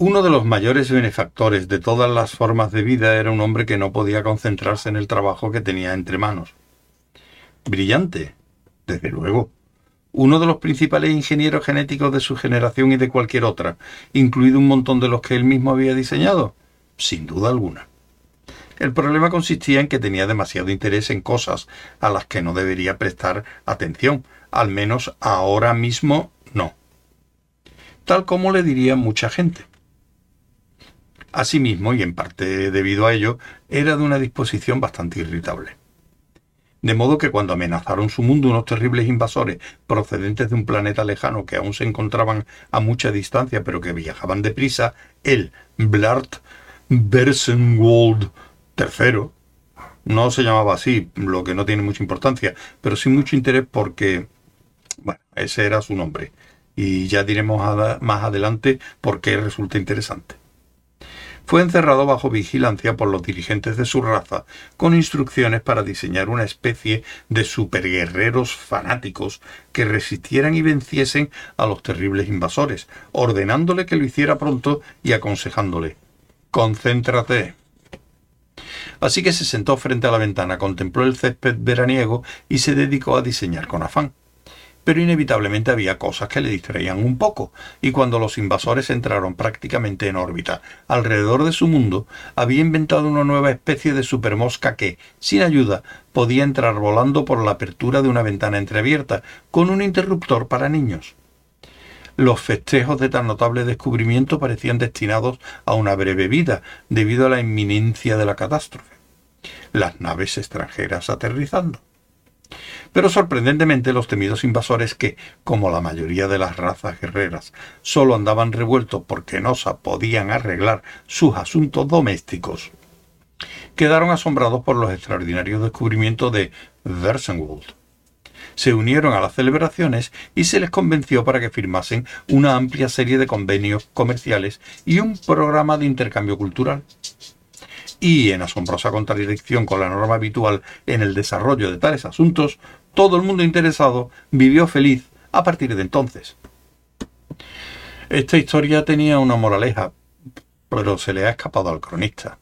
Uno de los mayores benefactores de todas las formas de vida era un hombre que no podía concentrarse en el trabajo que tenía entre manos. Brillante, desde luego. Uno de los principales ingenieros genéticos de su generación y de cualquier otra, incluido un montón de los que él mismo había diseñado, sin duda alguna. El problema consistía en que tenía demasiado interés en cosas a las que no debería prestar atención, al menos ahora mismo no. Tal como le diría mucha gente. Asimismo, y en parte debido a ello, era de una disposición bastante irritable. De modo que cuando amenazaron su mundo unos terribles invasores procedentes de un planeta lejano que aún se encontraban a mucha distancia pero que viajaban deprisa, él, Blart Bersenwald III, no se llamaba así, lo que no tiene mucha importancia, pero sí mucho interés porque, bueno, ese era su nombre. Y ya diremos más adelante por qué resulta interesante fue encerrado bajo vigilancia por los dirigentes de su raza, con instrucciones para diseñar una especie de superguerreros fanáticos que resistieran y venciesen a los terribles invasores, ordenándole que lo hiciera pronto y aconsejándole Concéntrate. Así que se sentó frente a la ventana, contempló el césped veraniego y se dedicó a diseñar con afán pero inevitablemente había cosas que le distraían un poco, y cuando los invasores entraron prácticamente en órbita alrededor de su mundo, había inventado una nueva especie de supermosca que, sin ayuda, podía entrar volando por la apertura de una ventana entreabierta, con un interruptor para niños. Los festejos de tan notable descubrimiento parecían destinados a una breve vida, debido a la inminencia de la catástrofe. Las naves extranjeras aterrizando. Pero sorprendentemente los temidos invasores que, como la mayoría de las razas guerreras, solo andaban revueltos porque no podían arreglar sus asuntos domésticos, quedaron asombrados por los extraordinarios descubrimientos de Versenwald. Se unieron a las celebraciones y se les convenció para que firmasen una amplia serie de convenios comerciales y un programa de intercambio cultural y, en asombrosa contradicción con la norma habitual en el desarrollo de tales asuntos, todo el mundo interesado vivió feliz a partir de entonces. Esta historia tenía una moraleja, pero se le ha escapado al cronista.